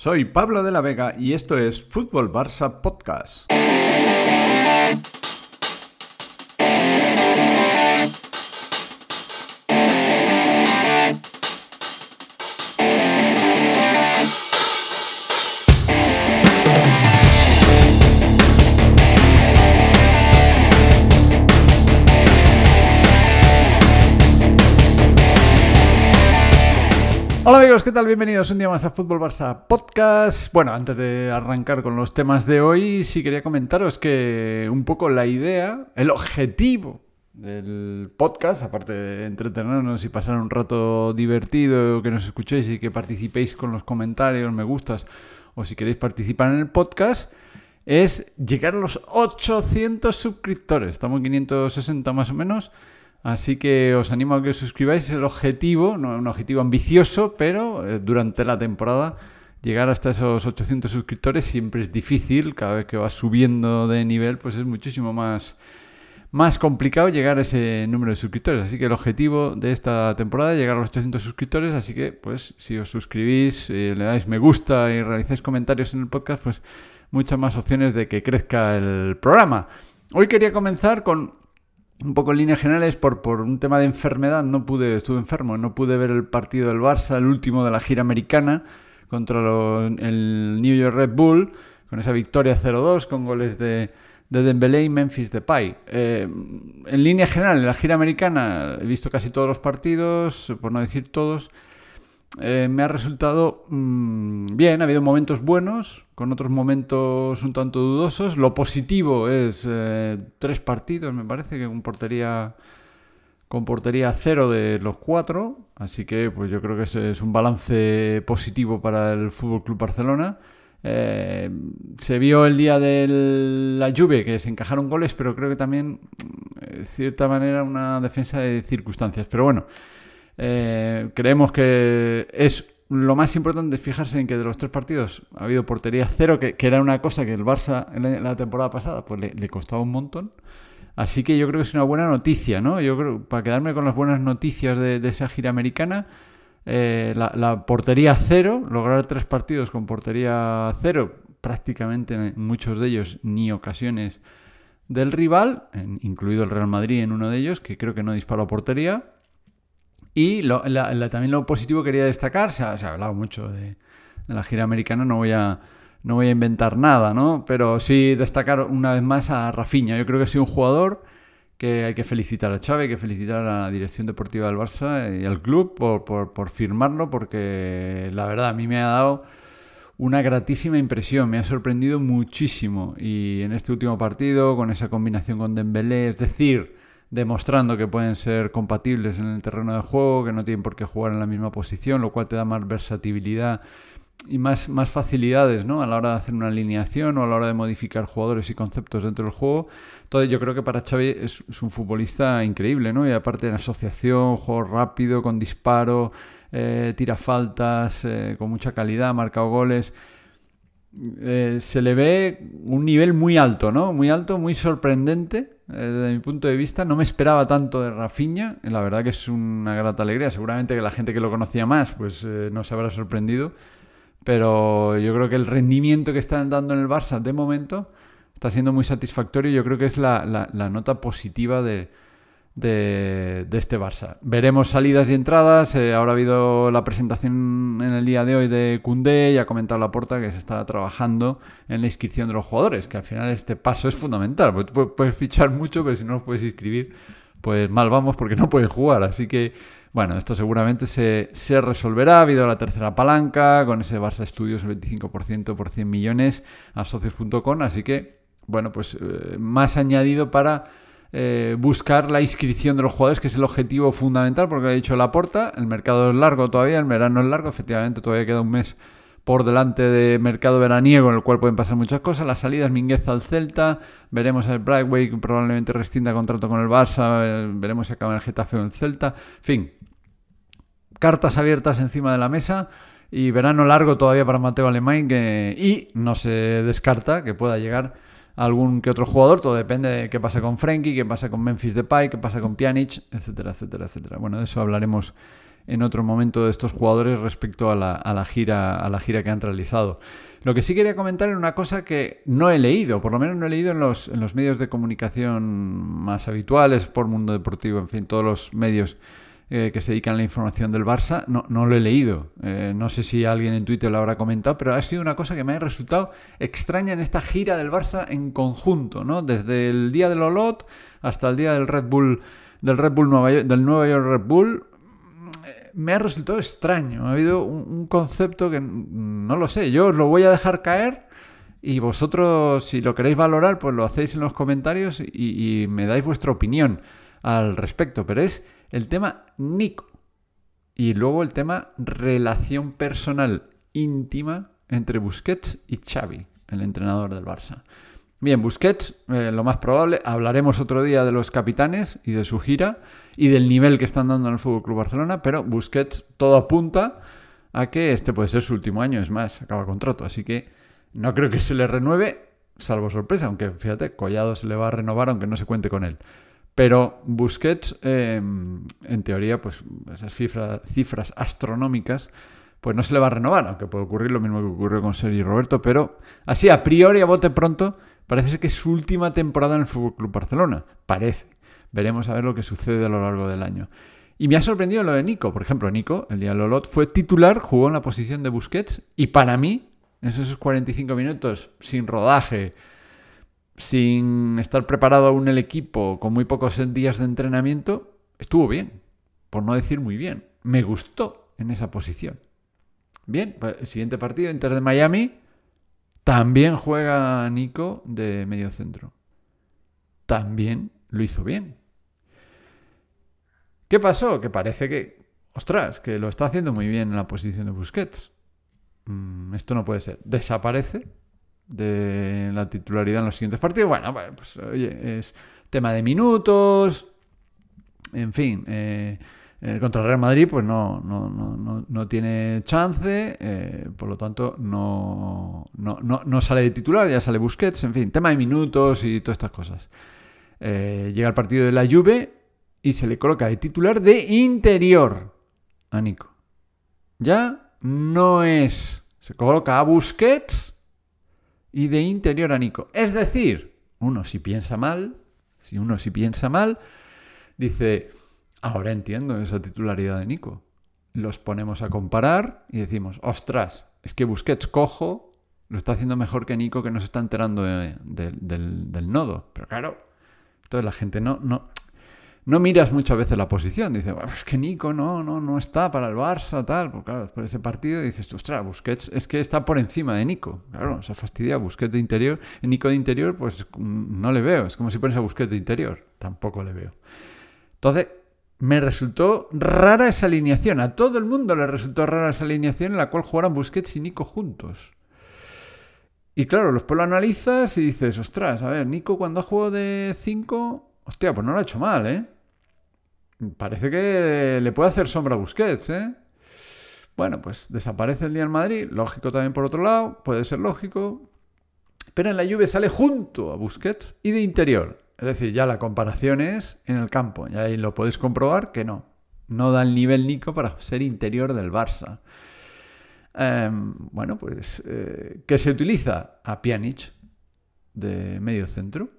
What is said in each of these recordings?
Soy Pablo de la Vega y esto es Fútbol Barça Podcast. ¿Qué tal? Bienvenidos un día más a Fútbol Barça Podcast. Bueno, antes de arrancar con los temas de hoy, sí quería comentaros que un poco la idea, el objetivo del podcast, aparte de entretenernos y pasar un rato divertido, que nos escuchéis y que participéis con los comentarios, me gustas, o si queréis participar en el podcast, es llegar a los 800 suscriptores. Estamos en 560 más o menos. Así que os animo a que os suscribáis. El objetivo, no es un objetivo ambicioso, pero eh, durante la temporada llegar hasta esos 800 suscriptores siempre es difícil. Cada vez que vas subiendo de nivel, pues es muchísimo más, más complicado llegar a ese número de suscriptores. Así que el objetivo de esta temporada es llegar a los 800 suscriptores. Así que, pues, si os suscribís, eh, le dais me gusta y realizáis comentarios en el podcast, pues muchas más opciones de que crezca el programa. Hoy quería comenzar con un poco en líneas generales, por, por un tema de enfermedad, no pude, estuve enfermo, no pude ver el partido del Barça, el último de la gira americana, contra el New York Red Bull, con esa victoria 0-2, con goles de, de Dembélé y Memphis Depay. Eh, en línea general, en la gira americana he visto casi todos los partidos, por no decir todos, eh, me ha resultado mm, bien, ha habido momentos buenos, con otros momentos un tanto dudosos. Lo positivo es eh, tres partidos, me parece, que con portería, con portería cero de los cuatro. Así que pues yo creo que es un balance positivo para el Fútbol Club Barcelona. Eh, se vio el día de la lluvia que se encajaron goles, pero creo que también, de cierta manera, una defensa de circunstancias. Pero bueno. Eh, creemos que es lo más importante fijarse en que de los tres partidos ha habido portería cero, que, era una cosa que el Barça en la, temporada pasada pues le, costaba un montón. Así que yo creo que es una buena noticia, ¿no? Yo creo, para quedarme con las buenas noticias de, esa gira americana, eh, la, portería cero, lograr tres partidos con portería cero, prácticamente en muchos de ellos ni ocasiones del rival, incluido el Real Madrid en uno de ellos, que creo que no disparó portería. Y también lo positivo quería destacar, se ha, hablado mucho de, la gira americana, no voy a, no voy a inventar nada, ¿no? Pero sí destacar una vez más a Rafinha. Yo creo que ha sido un jugador que hay que felicitar a Chávez, hay que felicitar a la dirección deportiva del Barça y al club por, por, firmarlo, porque la verdad a mí me ha dado una gratísima impresión, me ha sorprendido muchísimo. Y en este último partido, con esa combinación con Dembélé, es decir, demostrando que pueden ser compatibles en el terreno de juego, que no tienen por qué jugar en la misma posición, lo cual te da más versatilidad y más, más facilidades ¿no? a la hora de hacer una alineación o a la hora de modificar jugadores y conceptos dentro del juego. Entonces yo creo que para Xavi es, un futbolista increíble, ¿no? Y aparte en asociación, juego rápido, con disparo, eh, tira faltas, eh, con mucha calidad, ha marcado goles. Eh, se le ve un nivel muy alto, ¿no? Muy alto, muy sorprendente desde mi punto de vista. No me esperaba tanto de Rafinha, la verdad que es una grata alegría. Seguramente que la gente que lo conocía más, pues eh, no se habrá sorprendido. Pero yo creo que el rendimiento que están dando en el Barça de momento está siendo muy satisfactorio. Yo creo que es la nota positiva de, de, este Barça. Veremos salidas y entradas. Eh, ahora ha habido la presentación en el día de hoy de Cundé y ha comentado la puerta que se está trabajando en la inscripción de los jugadores, que al final este paso es fundamental. Porque puedes fichar mucho, pero si no los puedes inscribir, pues mal vamos porque no pueden jugar. Así que, bueno, esto seguramente se, se resolverá. Ha habido la tercera palanca con ese Barça Estudios, el 25% por 100 millones a socios.com. Así que, bueno, pues eh, más añadido para eh, buscar la inscripción de los jugadores, que es el objetivo fundamental, porque ha dicho Laporta, el mercado es largo todavía, el verano es largo, efectivamente todavía queda un mes por delante de mercado veraniego en el cual pueden pasar muchas cosas. Las salidas Mingueza al Celta, veremos el Brightway probablemente rescinda contrato con el Barça, eh, veremos si acaba el Getafe o el Celta. En fin, cartas abiertas encima de la mesa y verano largo todavía para Mateo Alemán y no se descarta que pueda llegar algún que otro jugador, todo depende de qué pasa con Frenkie, qué pasa con Memphis Depay, qué pasa con Pjanic, etcétera, etcétera, etcétera. Bueno, de eso hablaremos en otro momento de estos jugadores respecto a la, gira, a la gira que han realizado. Lo que sí quería comentar era una cosa que no he leído, por lo menos no he leído en los, en los medios de comunicación más habituales, por Mundo Deportivo, en fin, todos los medios eh, que se dedican a la información del Barça, no, no lo he leído. Eh, no sé si alguien en Twitter lo habrá comentado, pero ha sido una cosa que me ha resultado extraña en esta gira del Barça en conjunto, ¿no? Desde el día del Olot hasta el día del Red Bull, del Red Bull Nueva Nueva York Red Bull, me ha resultado extraño. Ha habido un, concepto que no lo sé. Yo os lo voy a dejar caer y vosotros, si lo queréis valorar, pues lo hacéis en los comentarios y, me dais vuestra opinión al respecto. Pero es el tema Nico y luego el tema relación personal íntima entre Busquets y Xavi, el entrenador del Barça. Bien, Busquets, eh, lo más probable, hablaremos otro día de los capitanes y de su gira y del nivel que están dando en el Fútbol Club Barcelona, pero Busquets todo apunta a que este puede ser su último año, es más, acaba contrato, así que no creo que se le renueve, salvo sorpresa, aunque fíjate, Collado se le va a renovar aunque no se cuente con él. Pero Busquets, em, en teoría, pues esas cifras, astronómicas, pues no se le va a renovar, aunque puede ocurrir lo mismo que ocurrió con Sergi Roberto, pero así a priori, a bote pronto, Parece ser que es su última temporada en el Fútbol Club Barcelona. Parece. Veremos a ver lo que sucede a lo largo del año. Y me ha sorprendido lo de Nico. Por ejemplo, Nico, el día de Lolot, fue titular, jugó en la posición de Busquets. Y para mí, en esos 45 minutos, sin rodaje, sin estar preparado aún el equipo, con muy pocos días de entrenamiento, estuvo bien. Por no decir muy bien. Me gustó en esa posición. Bien, el siguiente partido, Inter de Miami. También juega Nico de medio centro. También lo hizo bien. ¿Qué pasó? Que parece que, ostras, que lo está haciendo muy bien en la posición de Busquets. Mm, esto no puede ser. Desaparece de la titularidad en los siguientes partidos. Bueno, pues oye, es tema de minutos. En fin, eh, contra Real Madrid, pues no, no, no, no tiene chance, eh, por lo tanto no, no, sale de titular, ya sale Busquets, en fin, tema de minutos y todas estas cosas. Eh, llega el partido de la Juve y se le coloca de titular de interior a Nico. Ya no es, se coloca a Busquets y de interior a Nico. Es decir, uno si piensa mal, si uno si piensa mal, dice Ahora entiendo esa titularidad de Nico. Los ponemos a comparar y decimos, ostras, es que Busquets cojo lo está haciendo mejor que Nico que no se está enterando del, nodo. Pero claro, entonces la gente no, no, no miras muchas veces la posición. Dice, es que Nico no, no, no está para el Barça, tal. Pues claro, después de ese partido dices, ostras, Busquets es que está por encima de Nico. Claro, se fastidia Busquets de interior. Nico de interior, pues no le veo. Es como si pones a Busquets de interior. Tampoco le veo. Entonces, me resultó rara esa alineación. A todo el mundo le resultó rara esa alineación en la cual jugaran Busquets y Nico juntos. Y claro, después lo analizas y dices, ostras, a ver, Nico cuando ha jugado de 5, hostia, pues no lo ha hecho mal, ¿eh? Parece que le puede hacer sombra a Busquets, ¿eh? Bueno, pues desaparece el día en Madrid, lógico también por otro lado, puede ser lógico. Pero en la lluvia sale junto a Busquets y de interior. Es decir, ya la comparación es en el campo. Y ahí lo podéis comprobar que no. No da el nivel Nico para ser interior del Barça. Em, bueno, pues, eh, ¿qué se utiliza? A Pjanic de medio centro.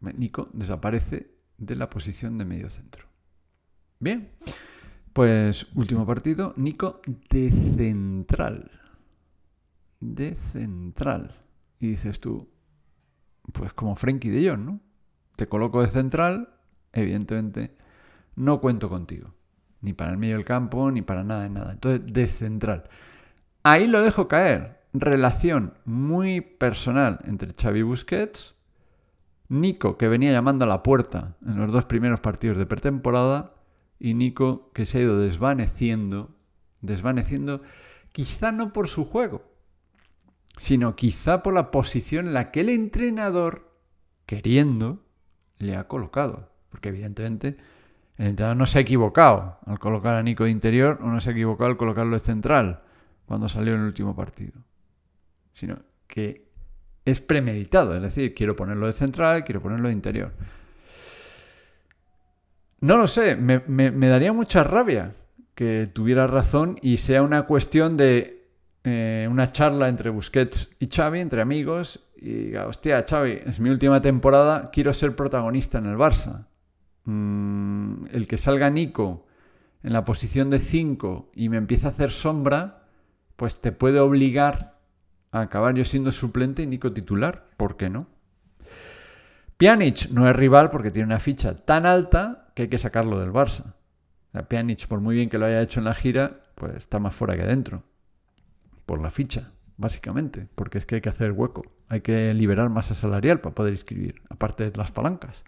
Nico desaparece de la posición de medio centro. Bien, pues último partido, Nico de central. De central. Y dices tú, pues como Frenkie de Jong, ¿no? te coloco de central, evidentemente no cuento contigo. Ni para el medio del campo, ni para nada nada. Entonces, de central. Ahí lo dejo caer. Relación muy personal entre Xavi Busquets, Nico, que venía llamando a la puerta en los dos primeros partidos de pretemporada, y Nico, que se ha ido desvaneciendo, desvaneciendo, quizá no por su juego, sino quizá por la posición en la que el entrenador, queriendo, le ha colocado. Porque evidentemente el entrenador no se ha equivocado al colocar a Nico de interior o no se ha equivocado al colocarlo de central cuando salió en el último partido. Sino que es premeditado, es decir, quiero ponerlo de central, quiero ponerlo de interior. No lo sé, me, daría mucha rabia que tuviera razón y sea una cuestión de eh, una charla entre Busquets y Xavi, entre amigos, y diga, hostia, Xavi, es mi última temporada, quiero ser protagonista en el Barça. Mm, el que salga Nico en la posición de 5 y me empieza a hacer sombra, pues te puede obligar a acabar yo siendo suplente y Nico titular. ¿Por qué no? Pjanic no es rival porque tiene una ficha tan alta que hay que sacarlo del Barça. O Pjanic, por muy bien que lo haya hecho en la gira, pues está más fuera que dentro. Por la ficha, básicamente. Porque es que hay que hacer hueco. Hay que liberar masa salarial para poder inscribir, aparte de las palancas.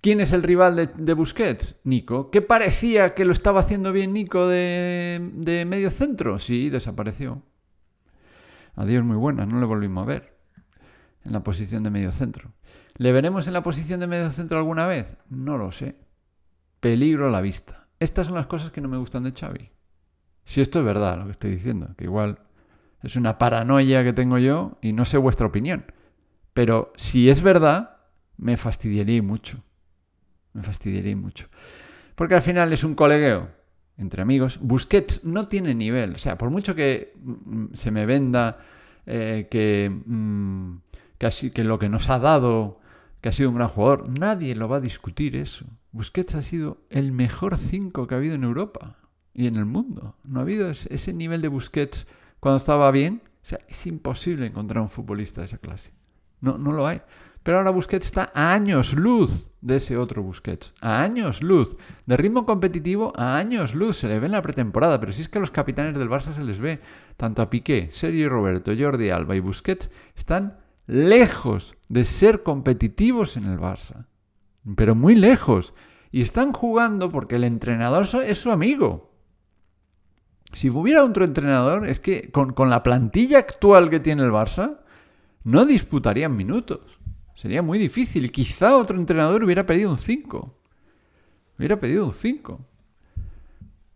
¿Quién es el rival de, Busquets? Nico. ¿Qué parecía que lo estaba haciendo bien Nico de, medio centro? Sí, desapareció. Adiós, muy buena, no le volvimos a ver en la posición de medio centro. ¿Le veremos en la posición de medio centro alguna vez? No lo sé. Peligro a la vista. Estas son las cosas que no me gustan de Xavi. Si esto es verdad lo que estoy diciendo, que igual es una paranoia que tengo yo y no sé vuestra opinión. Pero si es verdad, me fastidiaría mucho me fastidiaría mucho. Porque al final es un colegueo entre amigos. Busquets no tiene nivel. O sea, por mucho que mm, se me venda eh, que, mm, que, lo que nos ha dado, que ha sido un gran jugador, nadie lo va a discutir eso. Busquets ha sido el mejor 5 que ha habido en Europa y en el mundo. No ha habido ese nivel de Busquets cuando estaba bien. O sea, es imposible encontrar un futbolista de esa clase. No, no lo hay. Pero ahora Busquets está a años luz de ese otro Busquets. A años luz. De ritmo competitivo, a años luz. Se le ve en la pretemporada. Pero si es que los capitanes del Barça se les ve. Tanto a Piqué, Sergio Roberto, Jordi Alba y Busquets están lejos de ser competitivos en el Barça. Pero muy lejos. Y están jugando porque el entrenador es su amigo. Si hubiera otro entrenador, es que con, con la plantilla actual que tiene el Barça, no disputarían minutos. Sería muy difícil. Quizá otro entrenador hubiera pedido un 5. Hubiera pedido un 5.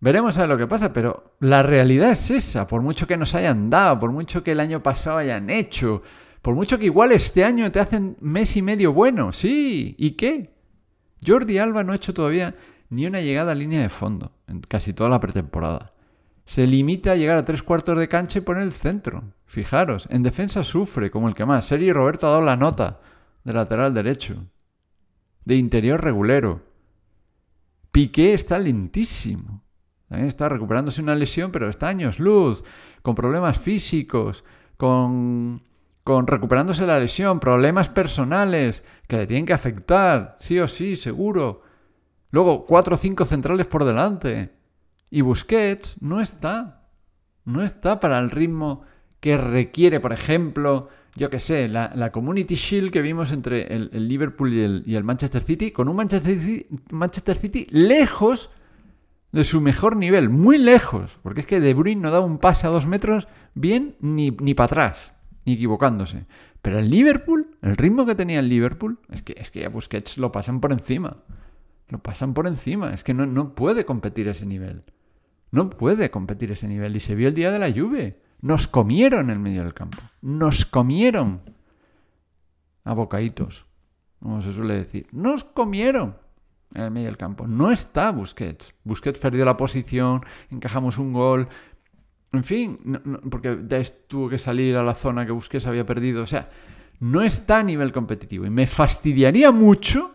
Veremos a ver lo que pasa, pero la realidad es esa. Por mucho que nos hayan dado, por mucho que el año pasado hayan hecho, por mucho que igual este año te hacen mes y medio bueno. Sí, ¿y qué? Jordi Alba no ha hecho todavía ni una llegada a línea de fondo en casi toda la pretemporada. Se limita a llegar a tres cuartos de cancha y poner el centro. Fijaros, en defensa sufre como el que más. Sergi Roberto ha dado la nota de lateral derecho, de interior regulero. Piqué está lentísimo. está recuperándose una lesión, pero está años luz, con problemas físicos, con, con recuperándose la lesión, problemas personales que le tienen que afectar, sí o sí, seguro. Luego, cuatro o cinco centrales por delante. Y Busquets no está. No está para el ritmo que requiere, por ejemplo, yo qué sé, la, Community Shield que vimos entre el, Liverpool y el, Manchester City, con un Manchester City, Manchester City lejos de su mejor nivel, muy lejos, porque es que De Bruyne no da un pase a dos metros bien ni, ni para atrás, ni equivocándose. Pero el Liverpool, el ritmo que tenía el Liverpool, es que, es que Busquets lo pasan por encima. Lo pasan por encima, es que no, no puede competir ese nivel. No puede competir ese nivel. Y se vio el día de la lluvia. Nos comieron en medio del campo. Nos comieron. A bocaditos, como se suele decir. Nos comieron en el medio del campo. No está Busquets. Busquets perdió la posición, encajamos un gol. En fin, porque tuvo que salir a la zona que Busquets había perdido. O sea, no está a nivel competitivo. Y me fastidiaría mucho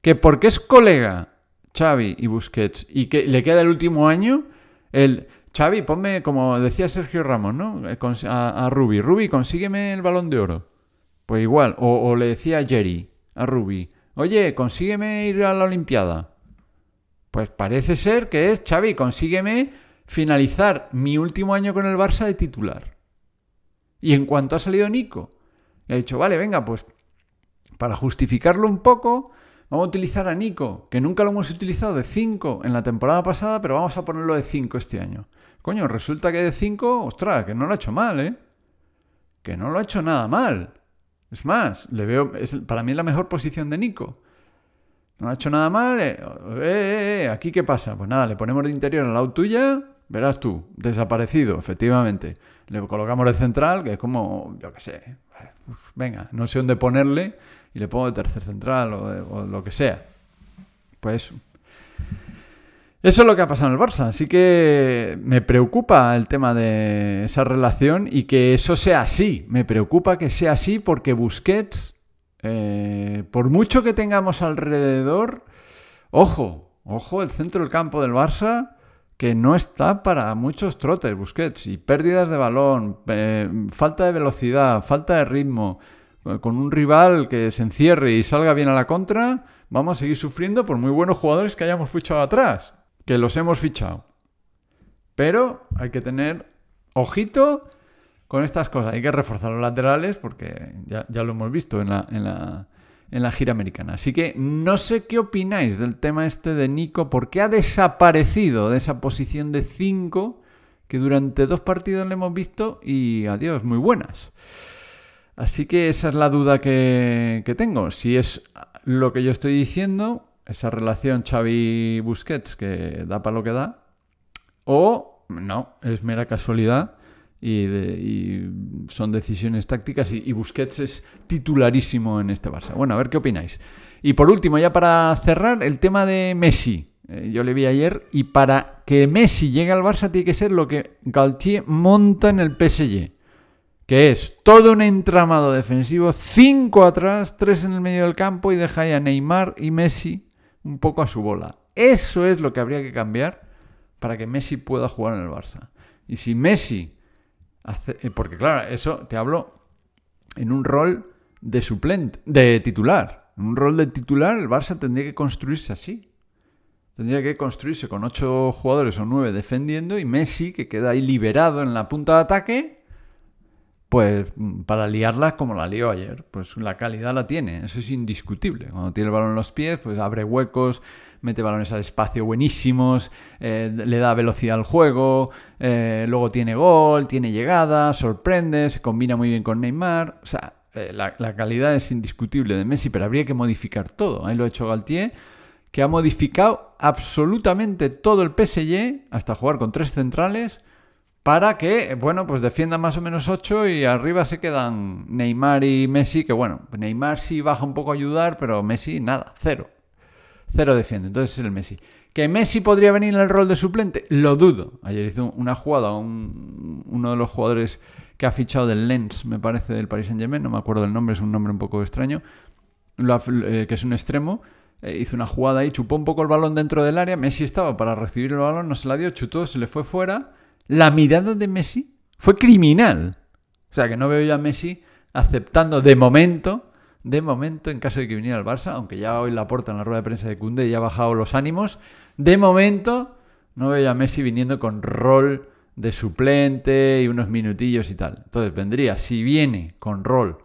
que porque es colega Xavi y Busquets y que le queda el último año, el Xavi, ponme, como decía Sergio Ramos, ¿no? Eh, a, a Ruby, Ruby, consígueme el balón de oro. Pues igual, o, le decía a Jerry, a Ruby, oye, consígueme ir a la Olimpiada. Pues parece ser que es, Xavi, consígueme finalizar mi último año con el Barça de titular. Y en cuanto ha salido Nico, he dicho, vale, venga, pues para justificarlo un poco, Vamos a utilizar a Nico, que nunca lo hemos utilizado de 5 en la temporada pasada, pero vamos a ponerlo de 5 este año. Coño, resulta que de 5, ostras, que no lo ha hecho mal, ¿eh? Que no lo ha hecho nada mal. Es más, le veo, es, para mí es la mejor posición de Nico. No ha hecho nada mal. Eh, eh, eh, ¿Aquí qué pasa? Pues nada, le ponemos de interior al lado tuya, verás tú, desaparecido, efectivamente. Le colocamos de central, que es como, yo qué sé, venga, no sé dónde ponerle, y le pongo de tercer central o, lo que sea. Pues eso. Eso es lo que ha pasado en el Barça. Así que me preocupa el tema de esa relación y que eso sea así. Me preocupa que sea así porque Busquets, eh, por mucho que tengamos alrededor, ojo, ojo, el centro del campo del Barça que no está para muchos trotes, Busquets, y pérdidas de balón, eh, falta de velocidad, falta de ritmo, eh, con un rival que se encierre y salga bien a la contra, vamos a seguir sufriendo por muy buenos jugadores que hayamos fichado atrás, que los hemos fichado. Pero hay que tener ojito con estas cosas, hay que reforzar los laterales porque ya, lo hemos visto en la en la gira americana. Así que no sé qué opináis del tema este de Nico, porque ha desaparecido de esa posición de 5 que durante dos partidos le hemos visto y adiós, muy buenas. Así que esa es la duda que, tengo. Si es lo que yo estoy diciendo, esa relación Xavi-Busquets que da para lo que da, o no, es mera casualidad y, son decisiones tácticas y, Busquets es titularísimo en este Barça. Bueno, a ver qué opináis. Y por último, ya para cerrar, el tema de Messi. Eh, yo le vi ayer y para que Messi llegue al Barça tiene que ser lo que Galtier monta en el PSG. Que es todo un entramado defensivo, cinco atrás, tres en el medio del campo y deja ahí a Neymar y Messi un poco a su bola. Eso es lo que habría que cambiar para que Messi pueda jugar en el Barça. Y si Messi eh, porque claro, eso te hablo en un rol de suplente, de titular. En un rol de titular el Barça tendría que construirse así. Tendría que construirse con ocho jugadores o nueve defendiendo y Messi, que queda ahí liberado en la punta de ataque, pues para liarla como la lió ayer. Pues la calidad la tiene, eso es indiscutible. Cuando tiene el balón en los pies, pues abre huecos, mete balones al espacio buenísimos, eh, le da velocidad al juego, eh, luego tiene gol, tiene llegada, sorprende, se combina muy bien con Neymar. O sea, eh, la, calidad es indiscutible de Messi, pero habría que modificar todo. Ahí lo ha hecho Galtier, que ha modificado absolutamente todo el PSG hasta jugar con tres centrales para que, bueno, pues defienda más o menos 8 y arriba se quedan Neymar y Messi, que bueno, Neymar sí baja un poco a ayudar, pero Messi nada, cero. Cero defiende, entonces es el Messi. ¿Que Messi podría venir en el rol de suplente? Lo dudo. Ayer hizo una jugada, uno de los jugadores que ha fichado del Lens, me parece, del Paris Saint Germain, no me acuerdo del nombre, es un nombre un poco extraño, eh, que es un extremo, eh, hizo una jugada ahí, chupó un poco el balón dentro del área, Messi estaba para recibir el balón, no se la dio, chutó, se le fue fuera. La mirada de Messi fue criminal. O sea que no veo ya a Messi aceptando de momento de momento, en caso de que viniera al Barça, aunque ya hoy la porta en la rueda de prensa de Cunde y ha bajado los ánimos, de momento no veo a Messi viniendo con rol de suplente y unos minutillos y tal. Entonces vendría, si viene con rol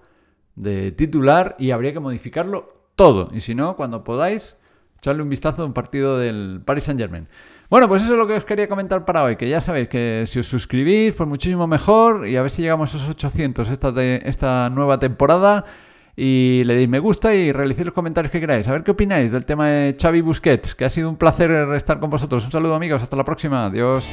de titular y habría que modificarlo todo. Y si no, cuando podáis, echarle un vistazo a un partido del Paris Saint Germain. Bueno, pues eso es lo que os quería comentar para hoy, que ya sabéis que si os suscribís, pues muchísimo mejor y a ver si llegamos a esos 800 esta, esta nueva temporada y le deis me gusta y realicéis los comentarios que queráis. A ver qué opináis del tema de Xavi Busquets, que ha sido un placer estar con vosotros. Un saludo amigos, hasta la próxima. Adiós.